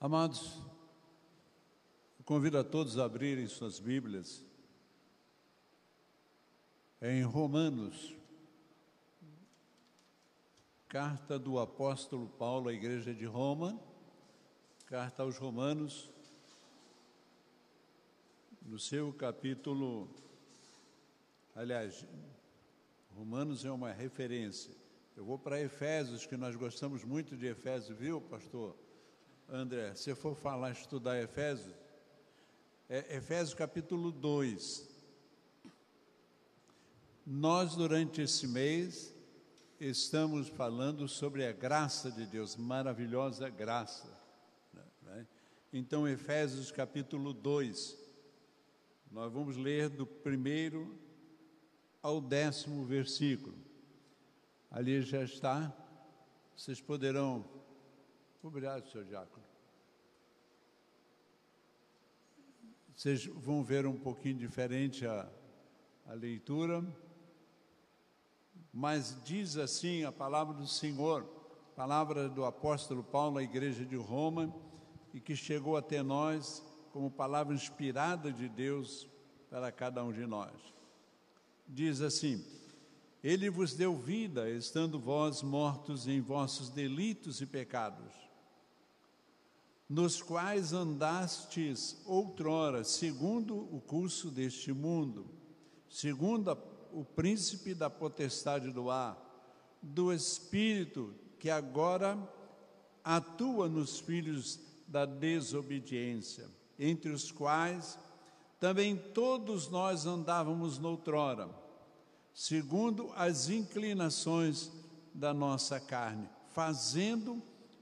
Amados, convido a todos a abrirem suas Bíblias em Romanos, carta do apóstolo Paulo à igreja de Roma, carta aos Romanos, no seu capítulo, aliás, Romanos é uma referência. Eu vou para Efésios, que nós gostamos muito de Efésios, viu, pastor André? Se for falar, estudar Efésios, é Efésios capítulo 2. Nós, durante esse mês, estamos falando sobre a graça de Deus, maravilhosa graça. Né? Então, Efésios capítulo 2, nós vamos ler do primeiro ao décimo versículo. Ali já está. Vocês poderão. Obrigado, senhor Diácono. Vocês vão ver um pouquinho diferente a, a leitura, mas diz assim a palavra do Senhor, palavra do apóstolo Paulo à igreja de Roma, e que chegou até nós como palavra inspirada de Deus para cada um de nós. Diz assim: ele vos deu vida, estando vós mortos em vossos delitos e pecados, nos quais andastes outrora, segundo o curso deste mundo, segundo a, o príncipe da potestade do ar, do espírito que agora atua nos filhos da desobediência, entre os quais também todos nós andávamos noutrora segundo as inclinações da nossa carne, fazendo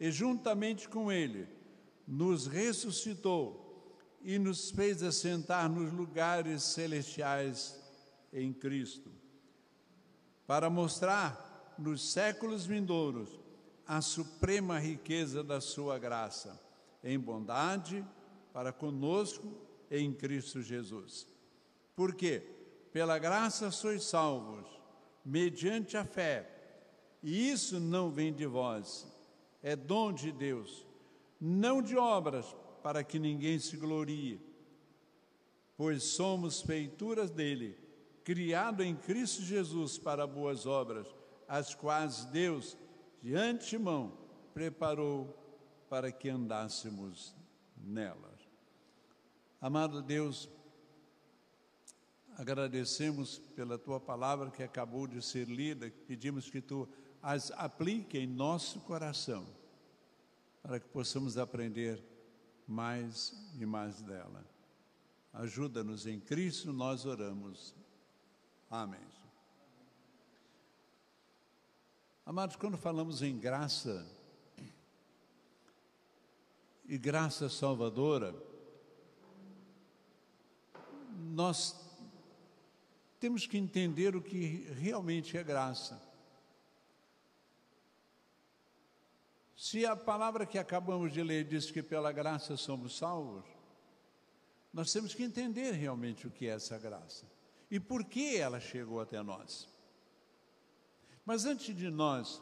E juntamente com Ele, nos ressuscitou e nos fez assentar nos lugares celestiais em Cristo, para mostrar nos séculos vindouros a suprema riqueza da Sua graça, em bondade para conosco em Cristo Jesus. Porque pela graça sois salvos mediante a fé. E isso não vem de vós, é dom de Deus, não de obras, para que ninguém se glorie. Pois somos feituras dele, criado em Cristo Jesus para boas obras, as quais Deus, de antemão, preparou para que andássemos nelas. Amado Deus, agradecemos pela tua palavra que acabou de ser lida, pedimos que tu as aplique em nosso coração, para que possamos aprender mais e mais dela. Ajuda-nos em Cristo, nós oramos. Amém. Amados, quando falamos em graça e graça salvadora, nós temos que entender o que realmente é graça. Se a palavra que acabamos de ler diz que pela graça somos salvos, nós temos que entender realmente o que é essa graça e por que ela chegou até nós. Mas antes de nós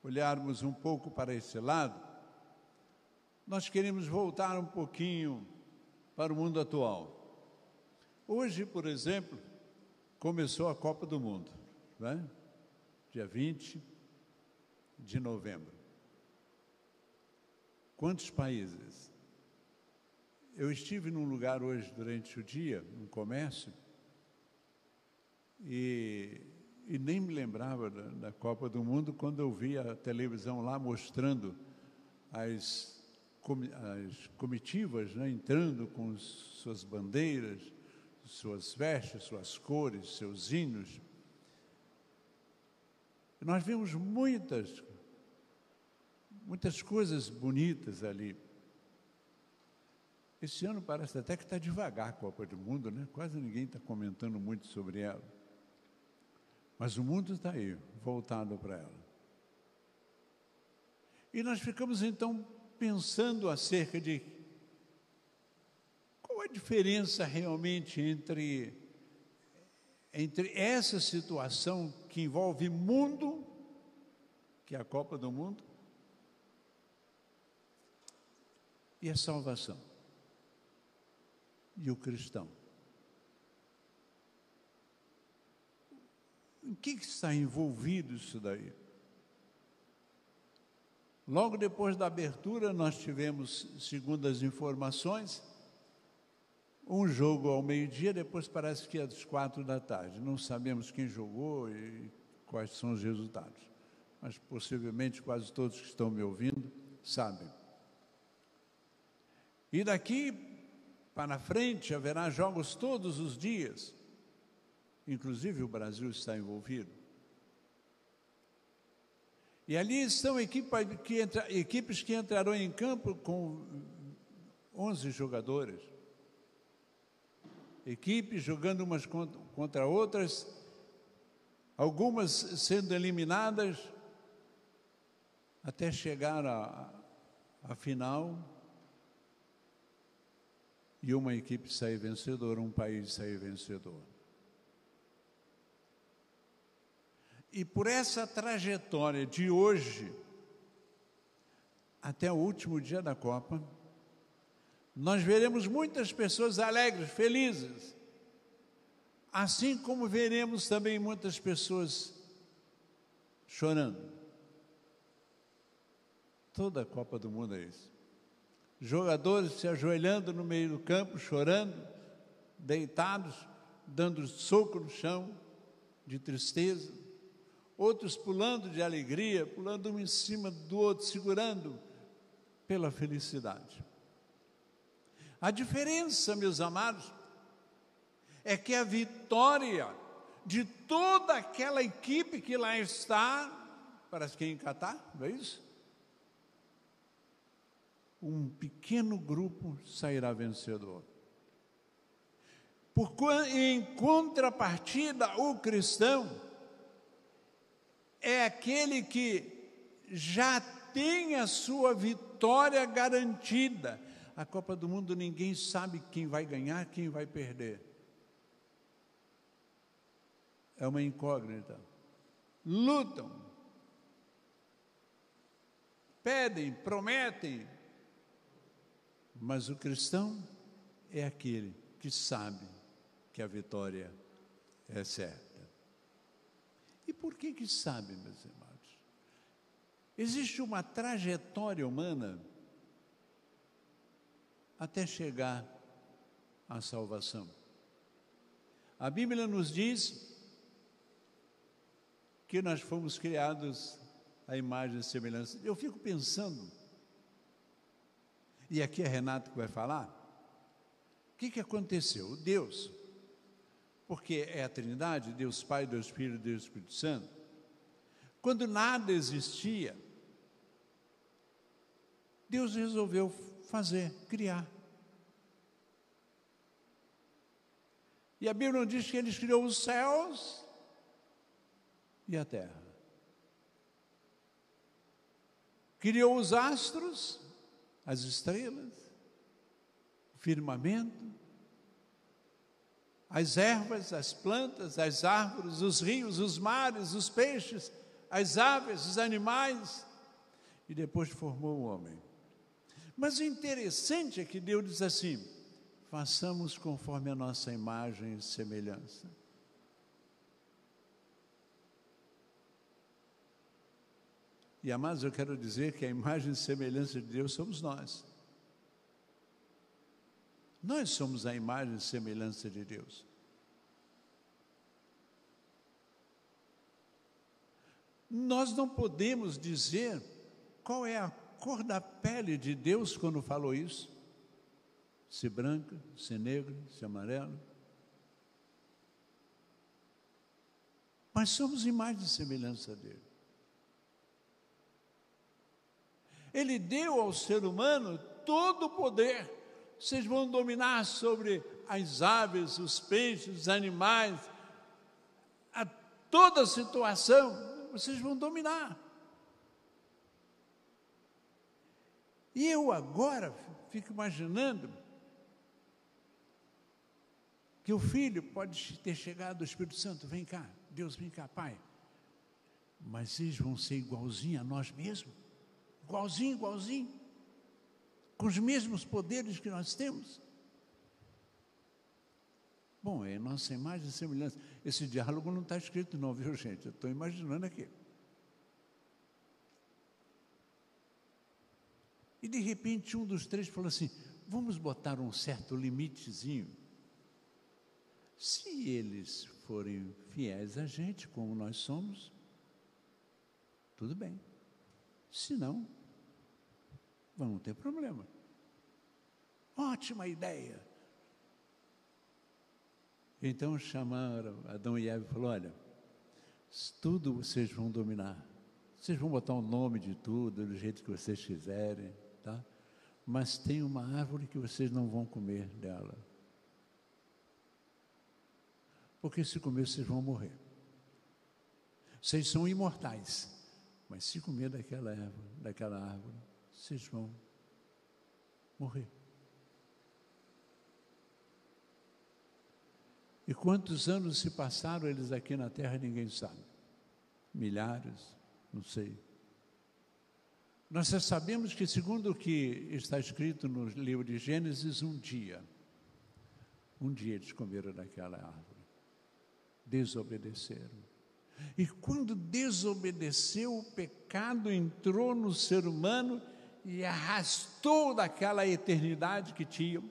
olharmos um pouco para esse lado, nós queremos voltar um pouquinho para o mundo atual. Hoje, por exemplo, começou a Copa do Mundo, né? dia 20 de novembro. Quantos países? Eu estive num lugar hoje durante o dia, num comércio, e, e nem me lembrava da, da, Copa do Mundo quando eu vi a televisão lá mostrando as, as comitivas né, entrando com suas bandeiras, suas vestes, suas cores, seus hinos. Nós vimos muitas, muitas coisas bonitas ali. Esse ano parece até que está devagar a Copa do Mundo, né? Quase ninguém está comentando muito sobre ela. Mas o mundo está aí, voltado para ela. E nós ficamos então pensando acerca de qual a diferença realmente entre, entre essa situação que envolve mundo, que é a Copa do Mundo, e a salvação e o cristão. Em que está envolvido isso daí? Logo depois da abertura, nós tivemos, segundo as informações, um jogo ao meio-dia, depois parece que é às quatro da tarde. Não sabemos quem jogou e quais são os resultados, mas possivelmente quase todos que estão me ouvindo sabem. E daqui para frente haverá jogos todos os dias, inclusive o Brasil está envolvido. E ali estão equipes que entrarão em campo com 11 jogadores. Equipes jogando umas contra outras, algumas sendo eliminadas até chegar à final e uma equipe sair vencedora, um país sair vencedor. E por essa trajetória de hoje até o último dia da Copa, nós veremos muitas pessoas alegres, felizes, assim como veremos também muitas pessoas chorando. Toda a Copa do Mundo é isso jogadores se ajoelhando no meio do campo, chorando, deitados, dando soco no chão, de tristeza, outros pulando de alegria, pulando um em cima do outro, segurando pela felicidade. A diferença, meus amados, é que a vitória de toda aquela equipe que lá está, parece que é em Catar, não é isso? Um pequeno grupo sairá vencedor. Por, em contrapartida, o cristão é aquele que já tem a sua vitória garantida. A Copa do Mundo ninguém sabe quem vai ganhar, quem vai perder. É uma incógnita. Lutam, pedem, prometem, mas o cristão é aquele que sabe que a vitória é certa. E por que que sabe, meus irmãos? Existe uma trajetória humana até chegar à salvação. A Bíblia nos diz que nós fomos criados à imagem e semelhança. Eu fico pensando e aqui é Renato que vai falar. O que, que aconteceu? Deus, porque é a Trindade, Deus Pai, Deus Filho, Deus Espírito Santo, quando nada existia, Deus resolveu fazer, criar. E a Bíblia diz que ele criou os céus e a terra. Criou os astros as estrelas, o firmamento, as ervas, as plantas, as árvores, os rios, os mares, os peixes, as aves, os animais, e depois formou o homem. Mas o interessante é que Deus diz assim: façamos conforme a nossa imagem e semelhança. E amados, eu quero dizer que a imagem e semelhança de Deus somos nós. Nós somos a imagem e semelhança de Deus. Nós não podemos dizer qual é a cor da pele de Deus quando falou isso. Se branca, se negra, se amarelo. Mas somos imagem e semelhança dele. Ele deu ao ser humano todo o poder, vocês vão dominar sobre as aves, os peixes, os animais, a toda situação, vocês vão dominar. E eu agora fico imaginando que o filho pode ter chegado, o Espírito Santo, vem cá, Deus, vem cá, Pai. Mas eles vão ser igualzinho a nós mesmos, igualzinho, igualzinho, com os mesmos poderes que nós temos. Bom, é nossa imagem e semelhança. Esse diálogo não está escrito, não, viu, gente? Eu estou imaginando aqui. E de repente um dos três falou assim: vamos botar um certo limitezinho se eles forem fiéis a gente, como nós somos, tudo bem. Se não, vamos ter problema. Ótima ideia. Então chamaram Adão e Eva e falou: olha, tudo vocês vão dominar. Vocês vão botar o nome de tudo, do jeito que vocês quiserem, tá? Mas tem uma árvore que vocês não vão comer dela porque se comer vocês vão morrer. Vocês são imortais, mas se comer daquela daquela árvore, vocês vão morrer. E quantos anos se passaram eles aqui na terra, ninguém sabe. Milhares, não sei. Nós já sabemos que, segundo o que está escrito no livro de Gênesis, um dia, um dia eles comeram daquela árvore desobedeceram. E quando desobedeceu, o pecado entrou no ser humano e arrastou daquela eternidade que tinham,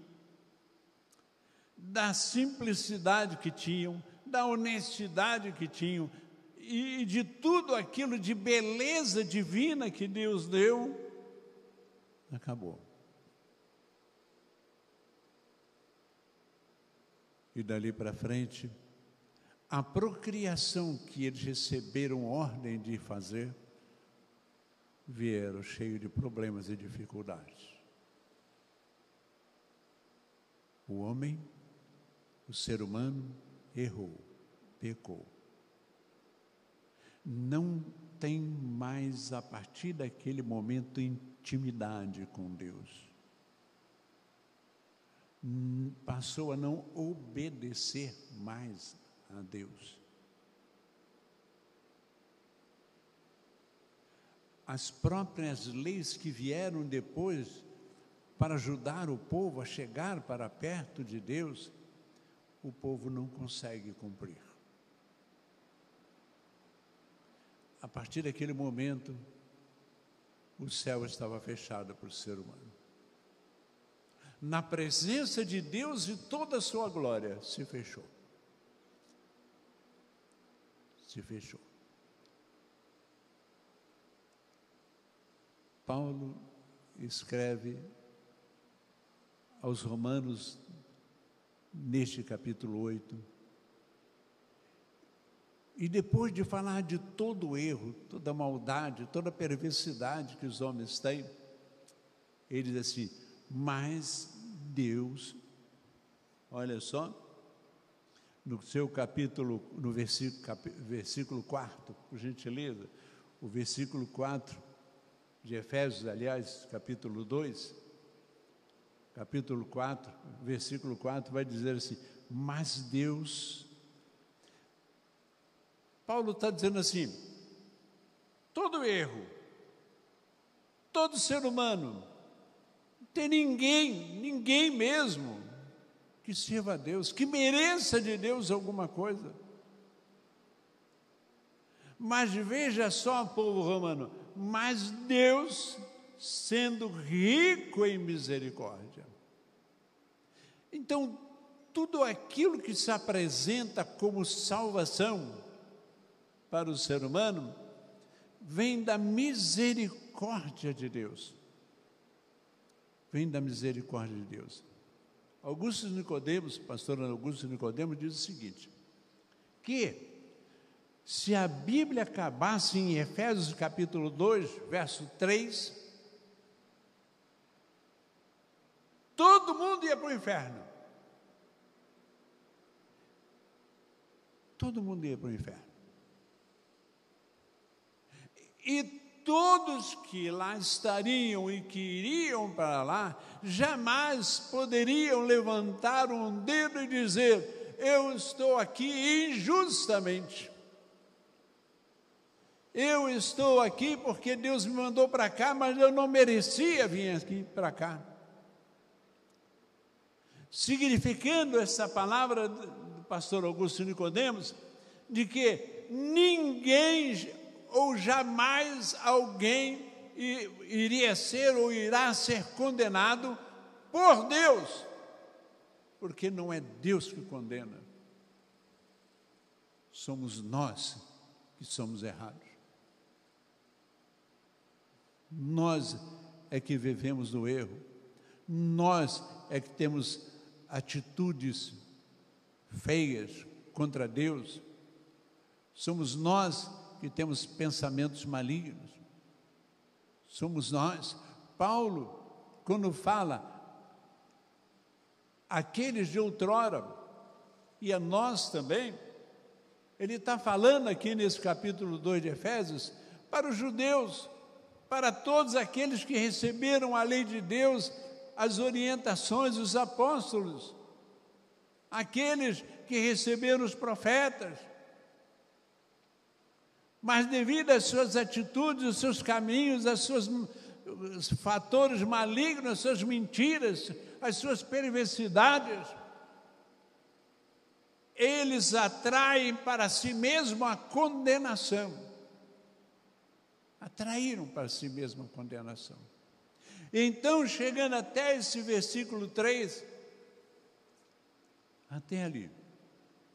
da simplicidade que tinham, da honestidade que tinham e de tudo aquilo de beleza divina que Deus deu, acabou. E dali para frente, a procriação que eles receberam ordem de fazer, vieram cheio de problemas e dificuldades. O homem, o ser humano, errou, pecou. Não tem mais, a partir daquele momento, intimidade com Deus. Passou a não obedecer mais a Deus. As próprias leis que vieram depois para ajudar o povo a chegar para perto de Deus, o povo não consegue cumprir. A partir daquele momento, o céu estava fechado para o ser humano. Na presença de Deus e toda a sua glória se fechou se fechou. Paulo escreve aos Romanos, neste capítulo 8, e depois de falar de todo o erro, toda a maldade, toda a perversidade que os homens têm, ele diz assim: Mas Deus, olha só, no seu capítulo, no versículo, cap, versículo 4, por gentileza, o versículo 4 de Efésios, aliás, capítulo 2, capítulo 4, versículo 4, vai dizer assim: Mas Deus. Paulo está dizendo assim: todo erro, todo ser humano, não tem ninguém, ninguém mesmo, que sirva a Deus, que mereça de Deus alguma coisa. Mas veja só, povo romano, mas Deus, sendo rico em misericórdia. Então, tudo aquilo que se apresenta como salvação para o ser humano, vem da misericórdia de Deus. Vem da misericórdia de Deus. Augusto Nicodemos, pastor Augusto Nicodemos, diz o seguinte: que se a Bíblia acabasse em Efésios capítulo 2, verso 3, todo mundo ia para o inferno. Todo mundo ia para o inferno. E todos que lá estariam e que iriam para lá, jamais poderiam levantar um dedo e dizer: Eu estou aqui injustamente. Eu estou aqui porque Deus me mandou para cá, mas eu não merecia vir aqui para cá. Significando essa palavra do pastor Augusto Nicodemos, de que ninguém ou jamais alguém iria ser ou irá ser condenado por Deus, porque não é Deus que condena, somos nós que somos errados. Nós é que vivemos no erro, nós é que temos atitudes feias contra Deus, somos nós que temos pensamentos malignos, somos nós. Paulo, quando fala, aqueles de outrora, e a nós também, ele está falando aqui nesse capítulo 2 de Efésios, para os judeus, para todos aqueles que receberam a lei de Deus, as orientações dos apóstolos, aqueles que receberam os profetas. Mas devido às suas atitudes, aos seus caminhos, aos seus fatores malignos, às suas mentiras, às suas perversidades, eles atraem para si mesmo a condenação atraíram para si mesmo a condenação. Então, chegando até esse versículo 3, até ali,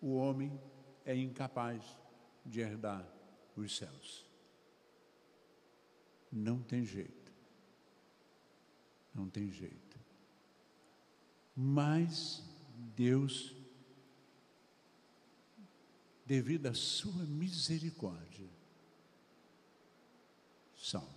o homem é incapaz de herdar os céus. Não tem jeito. Não tem jeito. Mas Deus, devido à sua misericórdia, salva.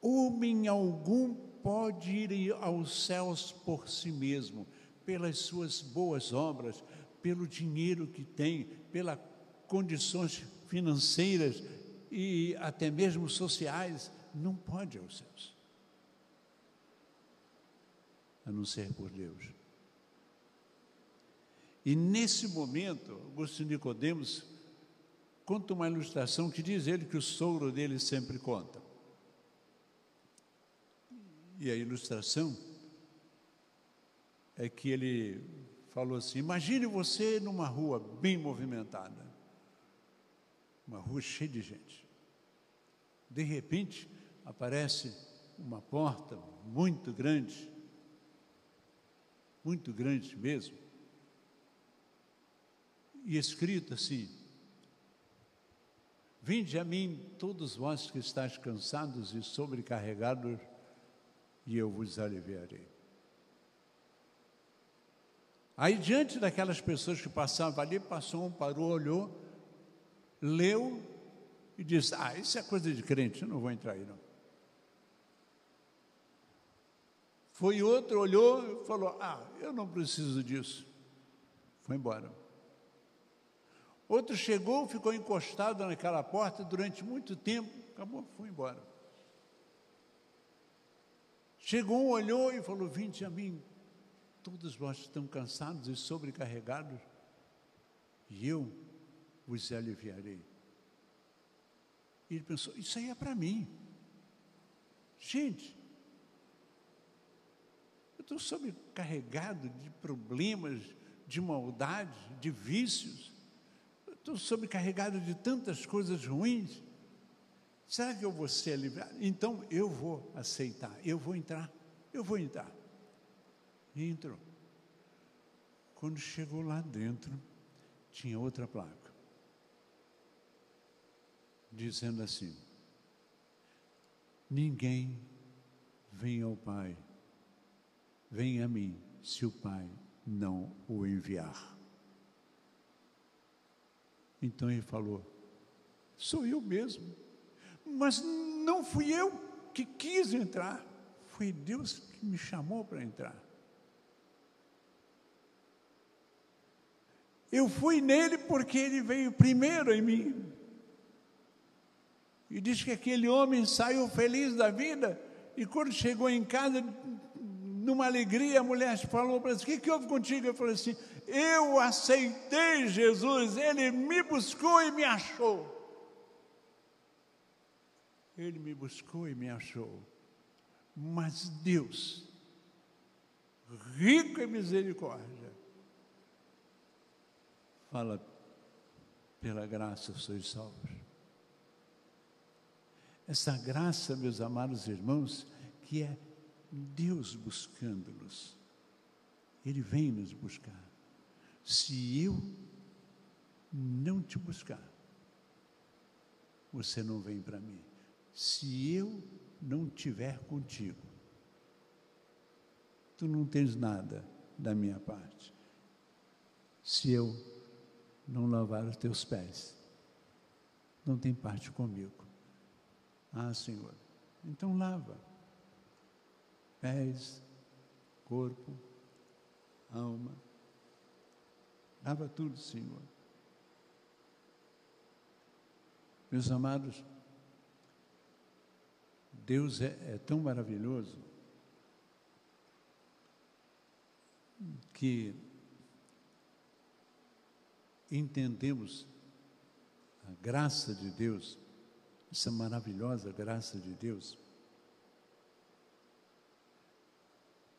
Homem algum pode ir aos céus por si mesmo, pelas suas boas obras, pelo dinheiro que tem, pelas condições financeiras e até mesmo sociais, não pode aos céus. A não ser por Deus. E nesse momento, Augusto Nicodemos conta uma ilustração que diz ele que o sogro dele sempre conta. E a ilustração é que ele falou assim: imagine você numa rua bem movimentada, uma rua cheia de gente. De repente aparece uma porta muito grande, muito grande mesmo, e escrito assim: Vinde a mim, todos vós que estáis cansados e sobrecarregados, e eu vos aliviarei. Aí, diante daquelas pessoas que passavam ali, passou um, parou, olhou, leu e disse: Ah, isso é coisa de crente, eu não vou entrar aí não. Foi outro, olhou e falou: Ah, eu não preciso disso. Foi embora. Outro chegou, ficou encostado naquela porta durante muito tempo, acabou, foi embora. Chegou um, olhou e falou: Vinde a mim, todos vós estão cansados e sobrecarregados, e eu vos aliviarei. E ele pensou: Isso aí é para mim. Gente, eu estou sobrecarregado de problemas, de maldade, de vícios estou sobrecarregado de tantas coisas ruins. Será que eu vou ser aliviado? Então eu vou aceitar, eu vou entrar, eu vou entrar. Entrou. Quando chegou lá dentro, tinha outra placa, dizendo assim: Ninguém vem ao Pai, vem a mim, se o Pai não o enviar. Então ele falou: Sou eu mesmo. Mas não fui eu que quis entrar, foi Deus que me chamou para entrar. Eu fui nele porque ele veio primeiro em mim. E diz que aquele homem saiu feliz da vida, e quando chegou em casa, numa alegria, a mulher falou para ele: O que, que houve contigo? Eu falei assim: Eu aceitei Jesus, ele me buscou e me achou. Ele me buscou e me achou. Mas Deus, rico em misericórdia, fala: pela graça sois salvos. Essa graça, meus amados irmãos, que é Deus buscando-nos. Ele vem nos buscar. Se eu não te buscar, você não vem para mim. Se eu não tiver contigo, tu não tens nada da minha parte. Se eu não lavar os teus pés, não tem parte comigo. Ah, Senhor, então lava pés, corpo, alma. Lava tudo, Senhor. Meus amados, Deus é, é tão maravilhoso que entendemos a graça de Deus, essa maravilhosa graça de Deus,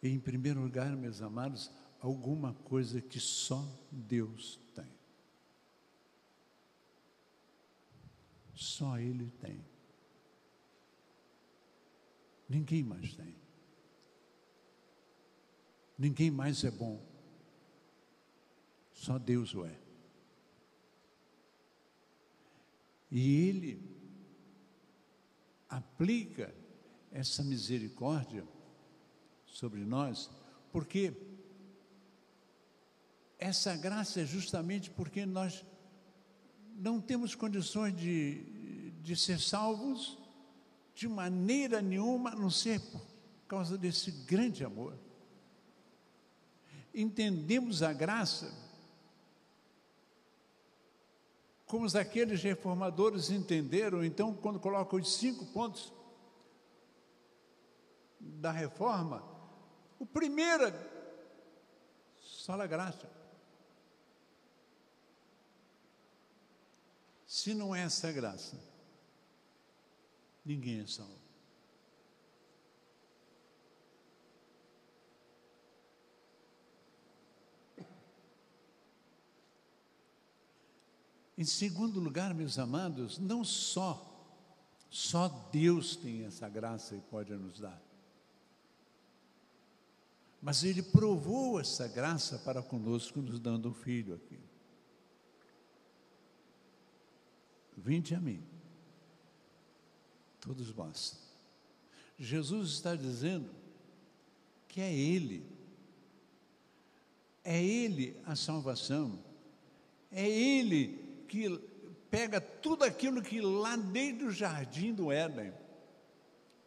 E, em primeiro lugar, meus amados, alguma coisa que só Deus tem. Só Ele tem. Ninguém mais tem. Ninguém mais é bom. Só Deus o é. E Ele aplica essa misericórdia sobre nós, porque essa graça é justamente porque nós não temos condições de, de ser salvos de maneira nenhuma, a não ser por causa desse grande amor. Entendemos a graça como aqueles reformadores entenderam, então, quando colocam os cinco pontos da reforma, o primeiro, só a graça. Se não é essa graça, ninguém é salvo. Em segundo lugar, meus amados, não só, só Deus tem essa graça e pode nos dar mas ele provou essa graça para conosco, nos dando um filho aqui. Vinde a mim, todos vós. Jesus está dizendo que é Ele, é Ele a salvação, é Ele que pega tudo aquilo que lá desde o jardim do Éden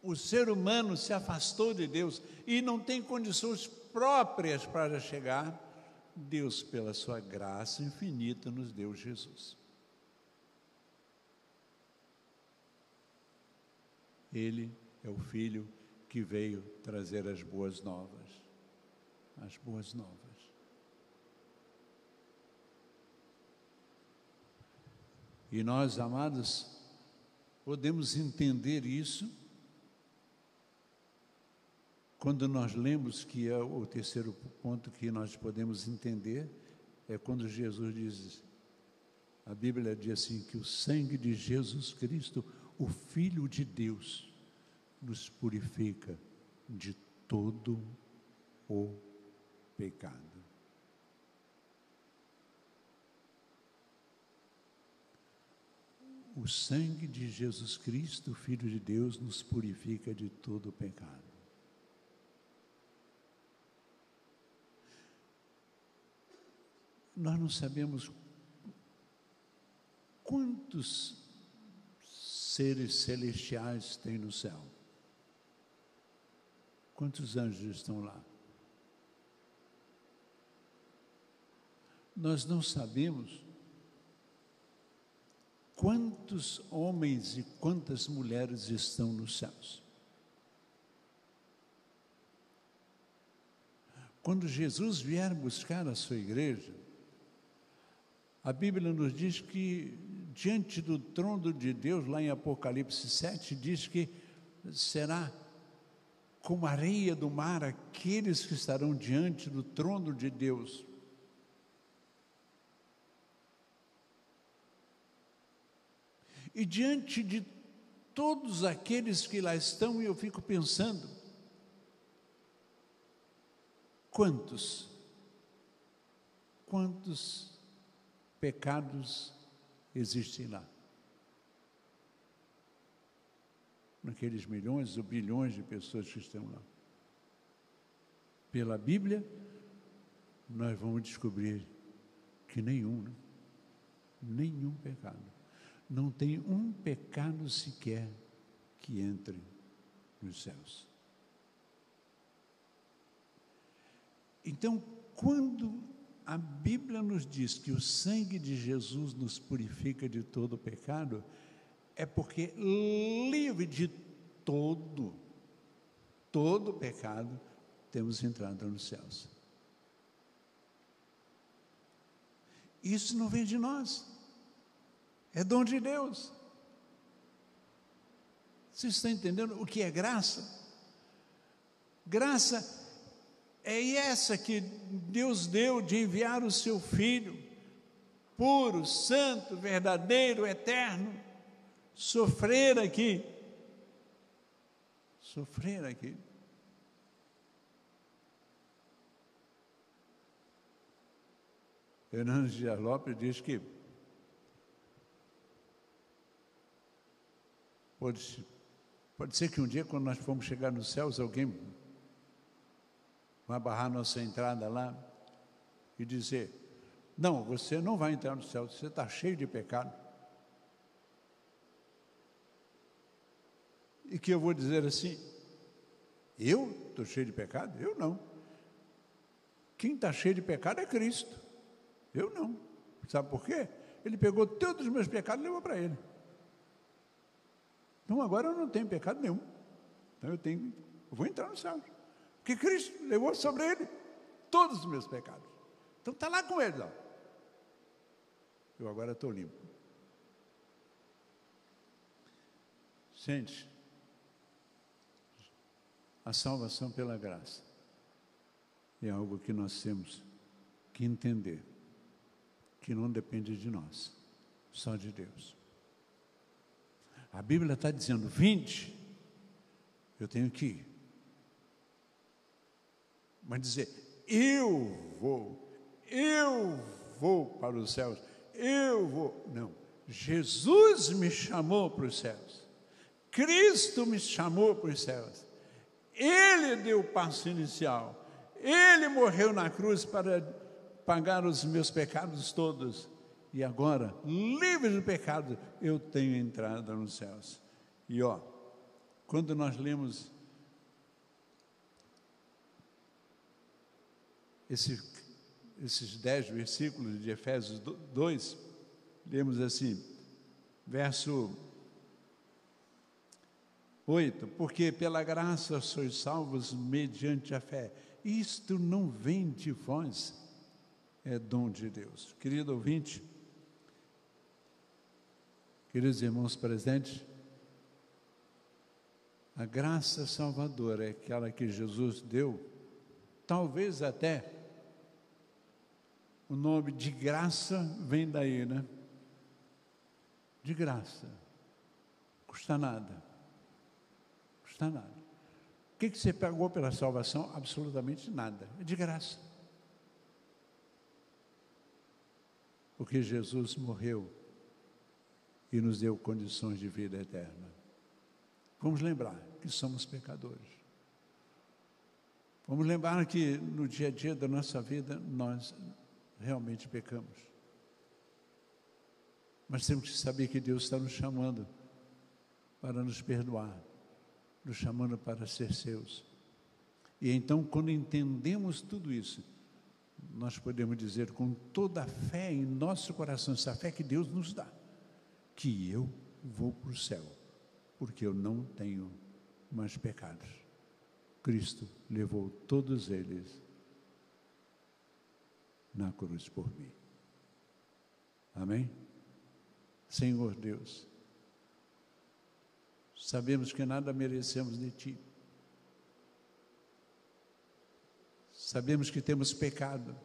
o ser humano se afastou de Deus e não tem condições próprias para chegar, Deus, pela sua graça infinita, nos deu Jesus. Ele é o Filho que veio trazer as boas novas. As boas novas. E nós, amados, podemos entender isso quando nós lemos que é o terceiro ponto que nós podemos entender, é quando Jesus diz, a Bíblia diz assim, que o sangue de Jesus Cristo, o Filho de Deus, nos purifica de todo o pecado. O sangue de Jesus Cristo, Filho de Deus, nos purifica de todo o pecado. nós não sabemos quantos seres celestiais tem no céu. Quantos anjos estão lá? Nós não sabemos quantos homens e quantas mulheres estão nos céus. Quando Jesus vier buscar a sua igreja, a Bíblia nos diz que diante do trono de Deus, lá em Apocalipse 7, diz que será como areia do mar aqueles que estarão diante do trono de Deus. E diante de todos aqueles que lá estão, eu fico pensando, quantos, quantos pecados existem lá? Naqueles milhões ou bilhões de pessoas que estão lá. Pela Bíblia, nós vamos descobrir que nenhum, né? nenhum pecado não tem um pecado sequer que entre nos céus. Então, quando a Bíblia nos diz que o sangue de Jesus nos purifica de todo pecado, é porque livre de todo, todo pecado, temos entrado nos céus. Isso não vem de nós. É dom de Deus. Você está entendendo o que é graça? Graça é essa que Deus deu de enviar o seu Filho, puro, santo, verdadeiro, eterno, sofrer aqui. Sofrer aqui. Hernandes Dias Lopes diz que Pode, pode ser que um dia, quando nós formos chegar nos céus, alguém vai barrar nossa entrada lá e dizer: Não, você não vai entrar no céu, você está cheio de pecado. E que eu vou dizer assim: Eu estou cheio de pecado? Eu não. Quem está cheio de pecado é Cristo. Eu não. Sabe por quê? Ele pegou todos os meus pecados e levou para ele. Então agora eu não tenho pecado nenhum. Então eu tenho, eu vou entrar no céu. Porque Cristo levou sobre ele todos os meus pecados. Então está lá com ele, ó. Eu agora estou limpo. Gente, a salvação pela graça é algo que nós temos que entender, que não depende de nós, só de Deus. A Bíblia está dizendo: vinde, eu tenho que ir. Mas dizer, eu vou, eu vou para os céus, eu vou. Não. Jesus me chamou para os céus. Cristo me chamou para os céus. Ele deu o passo inicial. Ele morreu na cruz para pagar os meus pecados todos. E agora, livre do pecado, eu tenho entrada nos céus. E ó, quando nós lemos esse, esses dez versículos de Efésios 2, lemos assim, verso 8: Porque pela graça sois salvos mediante a fé. Isto não vem de vós, é dom de Deus. Querido ouvinte, Queridos irmãos presentes, a graça salvadora é aquela que Jesus deu, talvez até o nome de graça vem daí, né? De graça. Custa nada. Custa nada. O que, você pagou pela salvação? Absolutamente nada. É de graça. Porque Jesus morreu e nos deu condições de vida eterna. Vamos lembrar que somos pecadores. Vamos lembrar que no dia a dia da nossa vida nós realmente pecamos. Mas temos que saber que Deus está nos chamando para nos perdoar, nos chamando para ser seus. E então, quando entendemos tudo isso, nós podemos dizer com toda a fé em nosso coração, essa fé que Deus nos dá, que eu vou para o céu, porque eu não tenho mais pecados. Cristo levou todos eles na cruz por mim. Amém? Senhor Deus, sabemos que nada merecemos de Ti. Sabemos que temos pecado.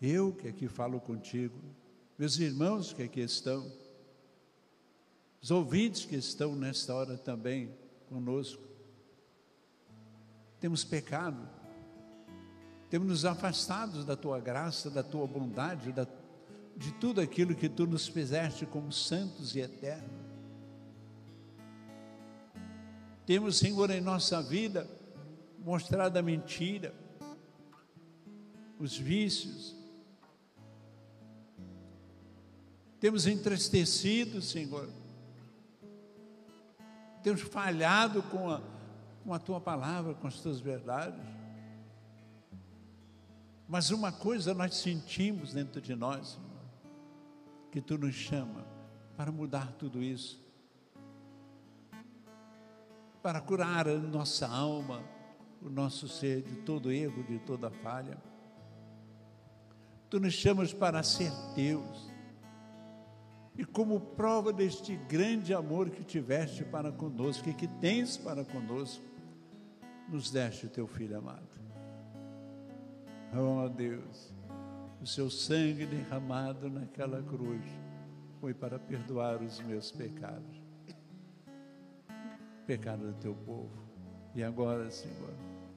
Eu que aqui falo contigo, meus irmãos que aqui estão, os ouvintes que estão nesta hora também conosco, temos pecado, temos nos afastado da tua graça, da tua bondade, da, de tudo aquilo que tu nos fizeste como santos e eternos. Temos, Senhor, em nossa vida mostrado a mentira, os vícios. Temos entristecido, Senhor. Temos falhado com a, com a tua palavra, com as tuas verdades. Mas uma coisa nós sentimos dentro de nós, que tu nos chama para mudar tudo isso para curar a nossa alma, o nosso ser de todo erro, de toda falha. Tu nos chamas para ser Deus. E como prova deste grande amor que tiveste para conosco e que tens para conosco, nos deste o teu filho amado. Oh Deus, o seu sangue derramado naquela cruz foi para perdoar os meus pecados pecado do teu povo. E agora, Senhor,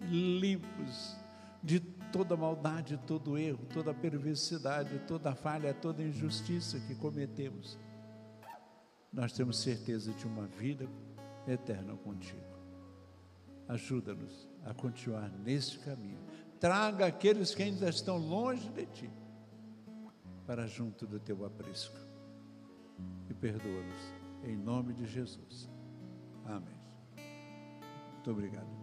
limpos de toda maldade, todo erro, toda perversidade, toda falha, toda injustiça que cometemos, nós temos certeza de uma vida eterna contigo. Ajuda-nos a continuar neste caminho. Traga aqueles que ainda estão longe de ti para junto do teu aprisco e perdoa-nos em nome de Jesus. Amém. Muito obrigado.